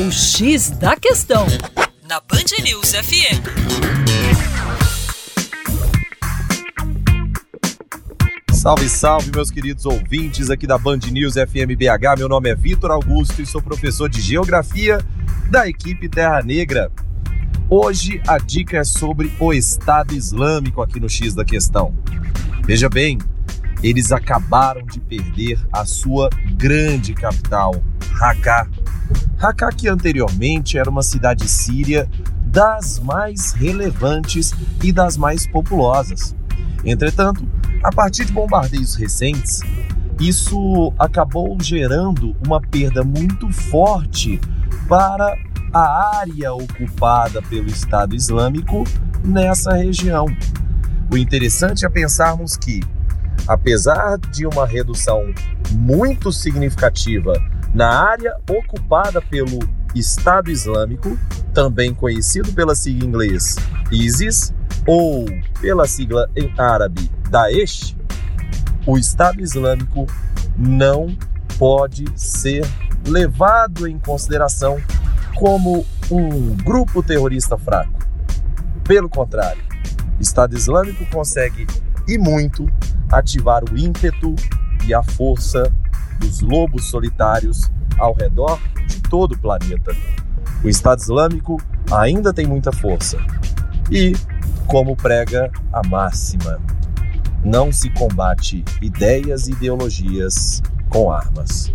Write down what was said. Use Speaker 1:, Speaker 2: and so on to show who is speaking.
Speaker 1: O X da Questão, na Band News FM.
Speaker 2: Salve, salve, meus queridos ouvintes aqui da Band News FM BH. Meu nome é Vitor Augusto e sou professor de Geografia da equipe Terra Negra. Hoje a dica é sobre o Estado Islâmico aqui no X da Questão. Veja bem, eles acabaram de perder a sua grande capital, Raqqa. Raqqa que anteriormente era uma cidade síria das mais relevantes e das mais populosas. Entretanto, a partir de bombardeios recentes, isso acabou gerando uma perda muito forte para a área ocupada pelo Estado Islâmico nessa região. O interessante é pensarmos que apesar de uma redução muito significativa na área ocupada pelo Estado Islâmico, também conhecido pela sigla em inglês ISIS ou pela sigla em árabe Daesh, o Estado Islâmico não pode ser levado em consideração como um grupo terrorista fraco. Pelo contrário, o Estado Islâmico consegue e muito ativar o ímpeto e a força dos lobos solitários ao redor de todo o planeta. O Estado Islâmico ainda tem muita força. E, como prega a máxima, não se combate ideias e ideologias com armas.